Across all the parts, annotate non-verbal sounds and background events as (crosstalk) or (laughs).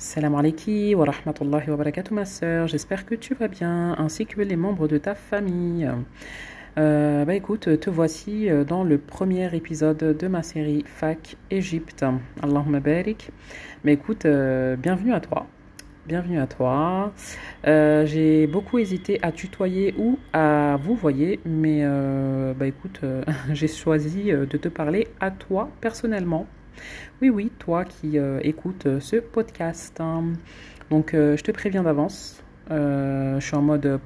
Salam alaikum wa rahmatullahi wa barakatuh ma soeur, j'espère que tu vas bien ainsi que les membres de ta famille. Euh, bah écoute, te voici euh, dans le premier épisode de ma série Fac Égypte. Allahumma barik. Mais écoute, euh, bienvenue à toi. Bienvenue à toi. J'ai beaucoup hésité à tutoyer ou à vous voyez, mais bah écoute, (laughs) j'ai choisi de te parler à toi personnellement. Oui, oui, toi qui écoutes ce podcast. Donc, je te préviens d'avance. je suis en mode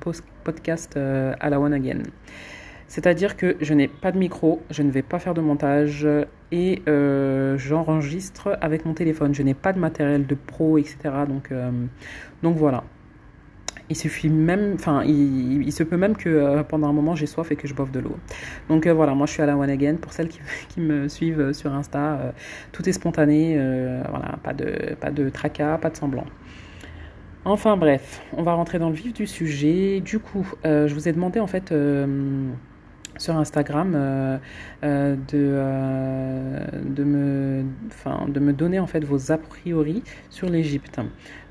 podcast à la one again. C'est-à-dire que je n'ai pas de micro, je ne vais pas faire de montage et euh, j'enregistre avec mon téléphone. Je n'ai pas de matériel de pro, etc. Donc, euh, donc voilà. Il suffit même, enfin, il, se peut même que euh, pendant un moment j'ai soif et que je boive de l'eau. Donc voilà, moi je suis à la one again. Pour celles qui, (laughs) me suivent sur Insta, tout est spontané, voilà, pas de, pas de tracas, pas de semblant. Enfin bref, on va rentrer dans le vif du sujet. Du coup, je vous ai demandé en fait sur Instagram euh, euh, de, euh, de, me, de me donner en fait vos a priori sur l'Égypte.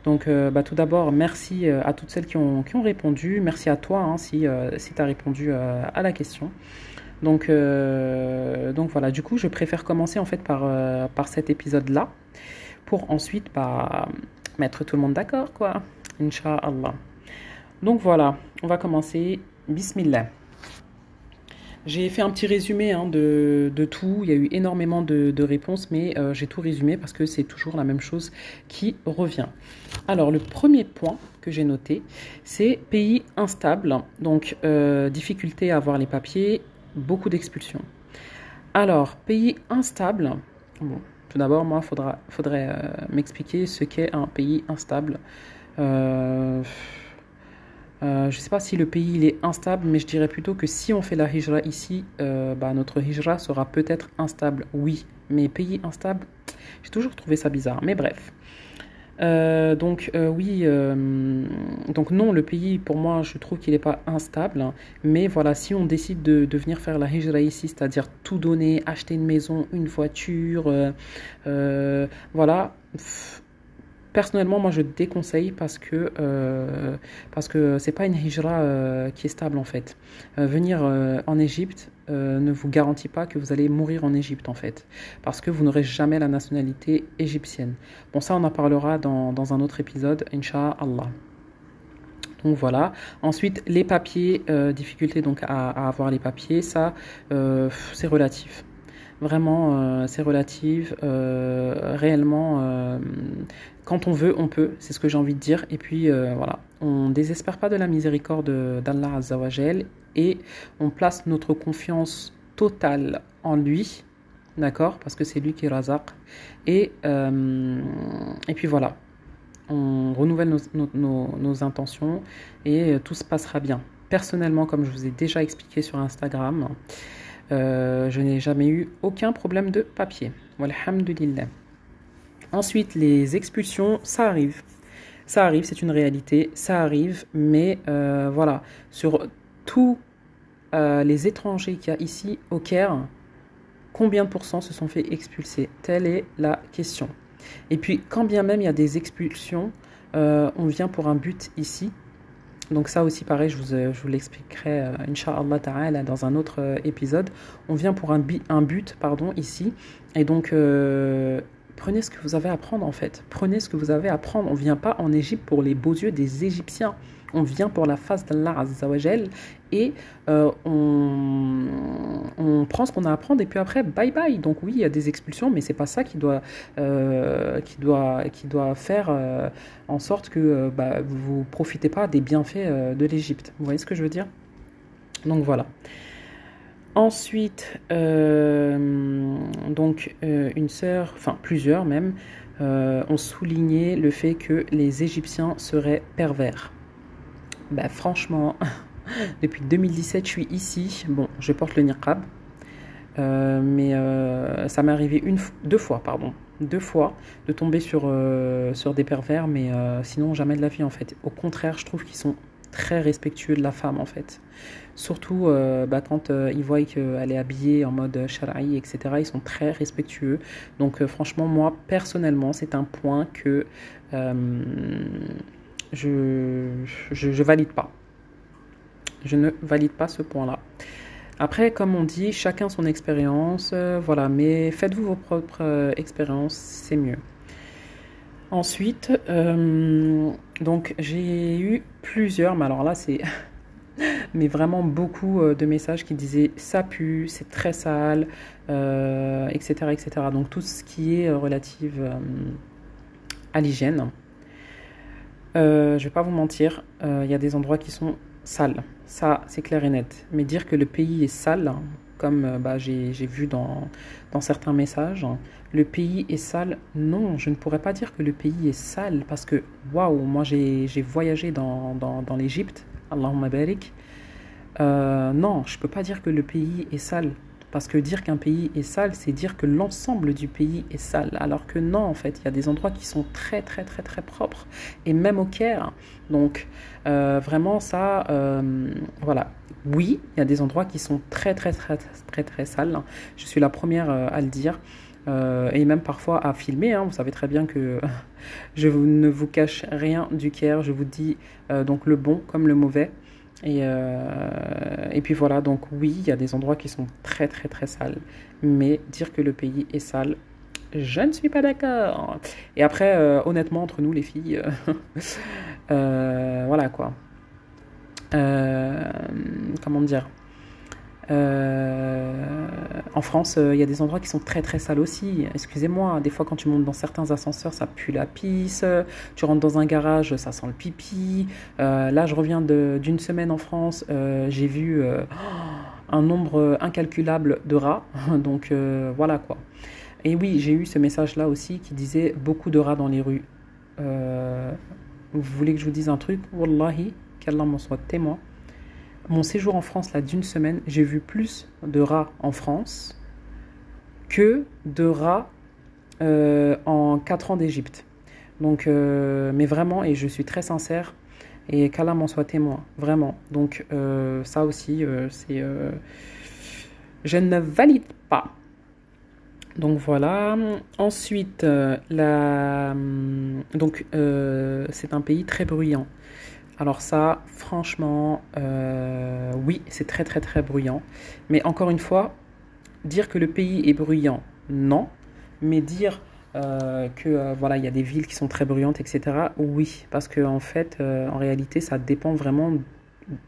Donc bah, tout d'abord, merci à toutes celles qui ont, qui ont répondu. Merci à toi hein, si, si tu as répondu à la question. Donc, donc voilà, du coup, je préfère commencer en fait par, par cet épisode-là pour ensuite bah, mettre tout le monde d'accord, quoi. Inch'Allah. Donc voilà, on va commencer. Bismillah. J'ai fait un petit résumé hein, de, tout. Il y a eu énormément de, réponses, mais euh, j'ai tout résumé parce que c'est toujours la même chose qui revient. Alors, le premier point que j'ai noté, c'est pays instable. Donc, euh, difficulté à avoir les papiers, beaucoup d'expulsions. Alors, pays instable. Tout d'abord, moi, il faudrait euh, m'expliquer ce qu'est un pays instable. Euh, je ne sais pas si le pays il est instable, mais je dirais plutôt que si on fait la hijra ici, euh, bah, notre hijra sera peut-être instable, oui. Mais pays instable, j'ai toujours trouvé ça bizarre. Mais bref. Euh, donc oui, donc non, le pays pour moi je trouve qu'il n'est pas instable, hein. mais voilà, si on décide de, de, venir faire la hijra ici, c'est-à-dire tout donner, acheter une maison, une voiture, voilà, Personnellement, moi, je déconseille parce que euh, parce que c'est pas une hijra euh, qui est stable en fait. Euh, venir euh, en Égypte ne vous garantit pas que vous allez mourir en Égypte en fait, parce que vous n'aurez jamais la nationalité égyptienne. Bon, ça, on en parlera dans, dans un autre épisode, Inch'Allah. Donc voilà. Ensuite, les papiers, difficulté donc à, à, avoir les papiers, ça, c'est relatif. Vraiment, euh, c'est relatif. Euh, réellement, euh, quand on veut, on peut. C'est ce que j'ai envie de dire. Et puis, voilà. On désespère pas de la miséricorde d'Allah Azzawajal et on place notre confiance totale en lui. D'accord Parce que c'est lui qui est razaq. Et, et puis voilà. On renouvelle nos intentions et tout se passera bien. Personnellement, comme je vous ai déjà expliqué sur Instagram, euh, je n'ai jamais eu aucun problème de papier. Walhamdulillah. Ensuite, les expulsions, ça arrive. Ça arrive, c'est une réalité, ça arrive, mais euh, voilà, sur tous euh, les étrangers qu'il y a ici au Caire, combien de pourcents se sont fait expulser? Telle est la question. Et puis, quand bien même il y a des expulsions, on vient pour un but ici, donc ça aussi, pareil, je vous, euh, je l'expliquerai, euh, Inch'Allah dans un autre euh, épisode. On vient pour un, but, pardon, ici. Et donc, prenez ce que vous avez à prendre, en fait. Prenez ce que vous avez à prendre. On ne vient pas en Égypte pour les beaux yeux des Égyptiens on vient pour la face d'Allah Azzawajal et euh, on, prend ce qu'on a à et puis après bye bye. Donc oui, il y a des expulsions, mais c'est pas ça qui doit, euh, qui doit, qui doit faire euh, en sorte que bah, vous profitez pas des bienfaits de l'Égypte. Vous voyez ce que je veux dire? Donc voilà. Ensuite, donc une sœur, enfin plusieurs même, ont souligné le fait que les Égyptiens seraient pervers. Bah franchement, (laughs) depuis 2017, je suis ici. Bon, je porte le niqab. Euh, mais euh, ça m'est arrivé deux fois, pardon, deux fois de tomber sur, euh, des pervers, mais sinon jamais de la vie en fait. Au contraire, je trouve qu'ils sont très respectueux de la femme en fait. Surtout bah, quand ils voient qu'elle est habillée en mode shara'i, etc. Ils sont très respectueux. Donc franchement, moi, personnellement, c'est un point que je, je, valide pas. Je ne valide pas ce point-là. Après, comme on dit, chacun son expérience, voilà, mais faites-vous vos propres expériences, c'est mieux. Ensuite, donc j'ai eu plusieurs, mais alors là c'est (laughs) mais vraiment beaucoup euh, de messages qui disaient ça pue, c'est très sale, etc., euh, etc. Donc tout ce qui est euh, relatif à l'hygiène. Je vais pas vous mentir, il y a des endroits qui sont sales, ça c'est clair et net. Mais dire que le pays est sale, comme bah, j'ai vu dans, certains messages, le pays est sale. Non, je ne pourrais pas dire que le pays est sale parce que, waouh, moi j'ai voyagé dans l'Égypte Allahumma barik. Euh, non, je ne peux pas dire que le pays est sale. Parce que dire qu'un pays est sale, c'est dire que l'ensemble du pays est sale. Alors que non, en fait, il y a des endroits qui sont très, très, très, très propres. Et même au Caire. Donc, euh, vraiment, ça, euh, voilà. Oui, il y a des endroits qui sont très, très, très, très, très, sales. Je suis la première à le dire. et même parfois à filmer. Hein. Vous savez très bien que (laughs) je ne vous cache rien du Caire. Je vous dis donc le bon comme le mauvais. Et, euh, et puis voilà, donc oui, il y a des endroits qui sont très très très sales, mais dire que le pays est sale, je ne suis pas d'accord. Et après, euh, honnêtement, entre nous les filles, euh, (laughs) voilà quoi. comment dire? Euh, en France, euh, il y a des endroits qui sont très très sales aussi. Excusez-moi, des fois quand tu montes dans certains ascenseurs, ça pue la pisse. Tu rentres dans un garage, ça sent le pipi. Euh, là, je reviens d'une semaine en France, j'ai vu (gasps) un nombre incalculable de rats. (laughs) Donc voilà quoi. Et oui, j'ai eu ce message-là aussi qui disait beaucoup de rats dans les rues. vous voulez que je vous dise un truc? Wallahi, qu'Allah m'en soit témoin mon séjour en France là d'une semaine, j'ai vu plus de rats en France que de rats euh, en 4 ans d'Égypte. Donc, euh, mais vraiment, et je suis très sincère, et qu'Allah m'en soit témoin, vraiment. Donc, euh, ça aussi, c'est. je ne valide pas. Donc voilà. Ensuite, la, donc c'est un pays très bruyant. Alors ça, franchement, euh, oui, c'est très très très bruyant. Mais encore une fois, dire que le pays est bruyant, non. Mais dire euh, que euh, voilà, il y a des villes qui sont très bruyantes, etc. Oui, parce que en fait, en réalité, ça dépend vraiment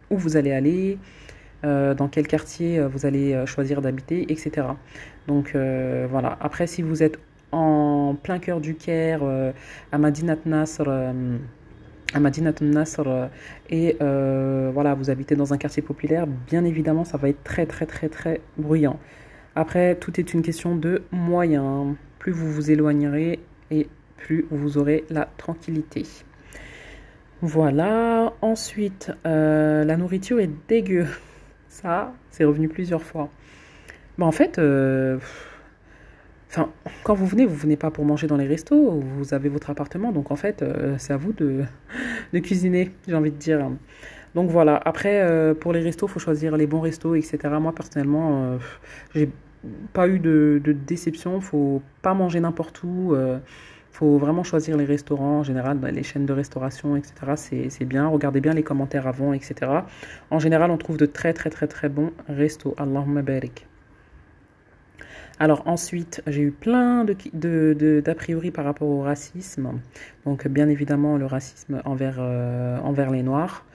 où vous allez aller, dans quel quartier vous allez choisir d'habiter, etc. Donc voilà. Après, si vous êtes en plein cœur du Caire, à Madinat Nasr Madinat Nasr euh, et euh, voilà, vous habitez dans un quartier populaire, bien évidemment, ça va être très très très très bruyant. Après, tout est une question de moyens. Plus vous vous éloignerez et plus vous aurez la tranquillité. Voilà. Ensuite, euh, la nourriture est dégueu. (laughs) Ça, c'est revenu plusieurs fois. Bah, en fait, Enfin, quand vous venez, vous venez pas pour manger dans les restos, vous avez votre appartement, donc en fait, euh, c'est à vous de, (laughs) cuisiner, j'ai envie de dire. Donc voilà, après, euh, pour les restos, faut choisir les bons restos, etc. Moi, personnellement, euh, j'ai pas eu de, de déception, faut pas manger n'importe où. faut vraiment choisir les restaurants, en général, les chaînes de restauration, etc. C'est bien. Regardez bien les commentaires avant, etc. En général, on trouve de très, très, très, très bons restos. Allahumma barik. Alors ensuite, j'ai eu plein d'a priori par rapport au racisme. Donc bien évidemment le racisme envers, euh, les Noirs.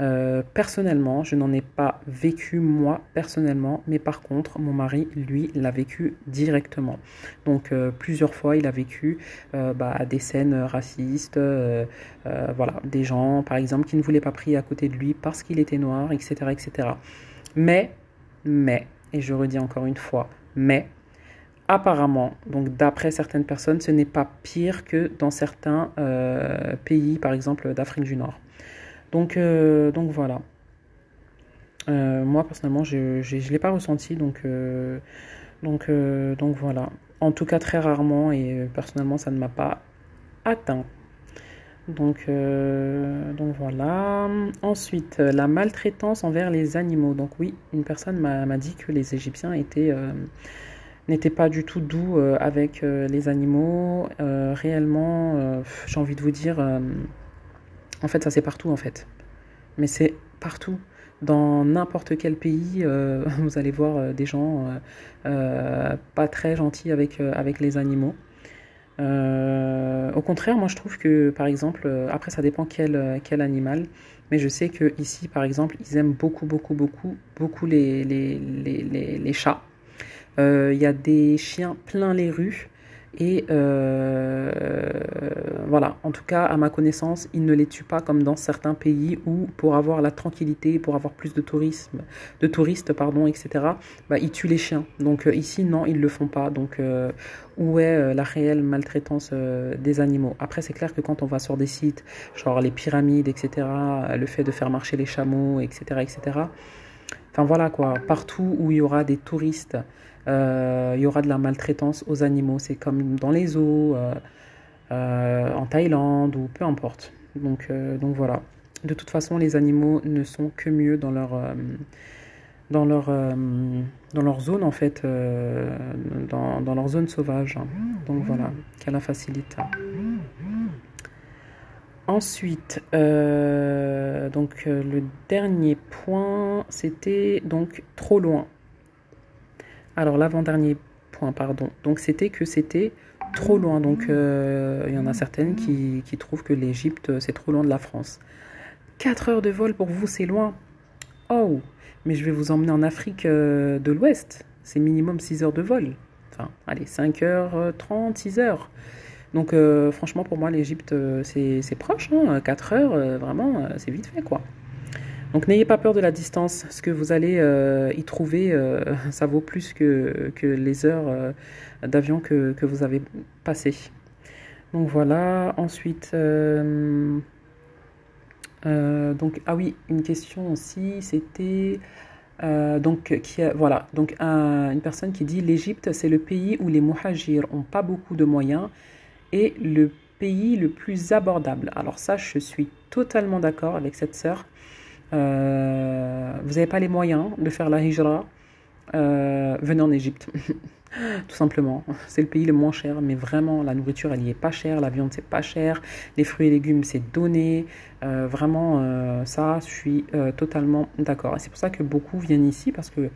Euh, personnellement, je n'en ai pas vécu moi personnellement, mais par contre, mon mari, lui, l'a vécu directement. Donc euh, plusieurs fois, il a vécu bah, des scènes racistes, voilà, des gens, par exemple, qui ne voulaient pas prier à côté de lui parce qu'il était noir, etc., etc. Mais, mais, et je redis encore une fois, mais apparemment, donc d'après certaines personnes, ce n'est pas pire que dans certains euh, pays, par exemple d'Afrique du Nord. Donc, euh, donc voilà. Euh, moi personnellement, je ne l'ai pas ressenti, donc, donc, donc voilà. En tout cas, très rarement, et personnellement, ça ne m'a pas atteint. Donc, donc voilà. Ensuite, la maltraitance envers les animaux. Donc oui, une personne m'a dit que les Égyptiens étaient n'étaient pas du tout doux avec les animaux. réellement, j'ai envie de vous dire, en fait, ça c'est partout en fait. Mais c'est partout. Dans n'importe quel pays, euh, (laughs) vous allez voir euh, des gens euh, pas très gentils avec, avec les animaux. au contraire, moi je trouve que, par exemple, après ça dépend quel, quel animal, mais je sais que ici, par exemple, ils aiment beaucoup, beaucoup, beaucoup, beaucoup les, les, les, les chats. Il y a des chiens plein les rues. Et euh, voilà, en tout cas, à ma connaissance, ils ne les tuent pas comme dans certains pays où, pour avoir la tranquillité, pour avoir plus de tourisme, de touristes, pardon, etc., bah, ils tuent les chiens. Donc euh, ici, non, ils le font pas. Donc euh, où est la réelle maltraitance des animaux? Après, c'est clair que quand on va sur des sites, genre les pyramides, etc., le fait de faire marcher les chameaux, etc., etc. Enfin voilà quoi, partout où il y aura des touristes euh, il y aura de la maltraitance aux animaux. C'est comme dans les zoos, euh, euh, en Thaïlande ou peu importe. Donc, donc voilà. De toute façon, les animaux ne sont que mieux dans leur dans leur, dans leur zone en fait, dans, dans, leur zone sauvage. Donc voilà, qu'elle la facilite. Ensuite, donc le dernier point, c'était donc trop loin. Alors l'avant-dernier point, pardon. Donc c'était que c'était trop loin. Donc euh, il y en a certaines qui, trouvent que l'Égypte, c'est trop loin de la France. 4 heures de vol pour vous, c'est loin. Oh, mais je vais vous emmener en Afrique euh, de l'Ouest. C'est minimum 6 heures de vol. Enfin, allez, 5 heures 30, 6 heures. Donc euh, franchement, pour moi, l'Égypte, c'est proche. 4 hein. heures, vraiment, c'est vite fait, quoi. Donc n'ayez pas peur de la distance. Ce que vous allez euh, y trouver, euh, (laughs) ça vaut plus que, les heures euh, d'avion que, vous avez passées. Donc voilà. Ensuite, donc ah oui, une question aussi, c'était donc qui voilà donc une personne qui dit l'Égypte c'est le pays où les muhajirs ont pas beaucoup de moyens et le pays le plus abordable. Alors ça, je suis totalement d'accord avec cette sœur. Euh, vous n'avez pas les moyens de faire la hijra, euh, venez en Égypte. (laughs) Tout simplement. C'est le pays le moins cher, mais vraiment, la nourriture, elle y est pas chère, la viande, c'est pas cher, les fruits et légumes, c'est donné. Euh, vraiment, ça, je suis totalement d'accord. C'est pour ça que beaucoup viennent ici, parce que,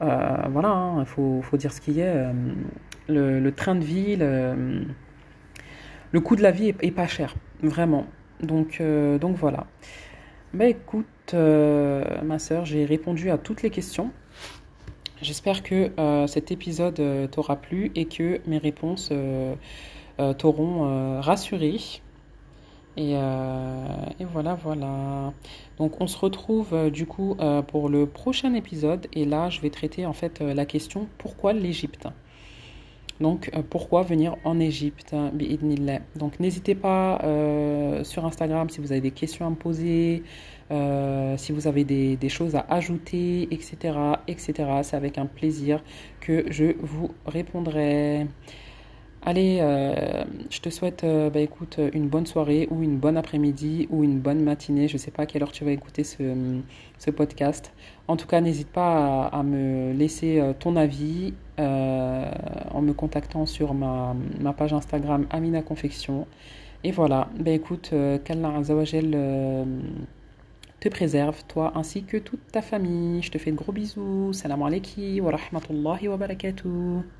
voilà, il hein, faut, dire ce qu'il y a. Le, train de vie, le, coût de la vie est, pas cher, vraiment. Donc, donc voilà. Bah écoute, euh, ma soeur, j'ai répondu à toutes les questions. J'espère que euh, cet épisode euh, t'aura plu et que mes réponses t'auront rassuré. Et, et, voilà, voilà. Donc on se retrouve du coup pour le prochain épisode. Et là, je vais traiter en fait la question pourquoi l'Égypte? Donc, euh, pourquoi venir en Égypte Donc, n'hésitez pas euh, sur Instagram si vous avez des questions à me poser, euh, si vous avez des, choses à ajouter, etc. etc. C'est avec un plaisir que je vous répondrai. Allez, je te souhaite bah, écoute, une bonne soirée ou une bonne après-midi ou une bonne matinée. Je ne sais pas à quelle heure tu vas écouter ce, podcast. En tout cas, n'hésite pas à, me laisser ton avis en me contactant sur ma, page Instagram Amina Confection. Et voilà, bah, écoute, qu'Allah Azawajel te préserve, toi ainsi que toute ta famille. Je te fais de gros bisous. Salam alaikum wa rahmatullahi wa barakatuh.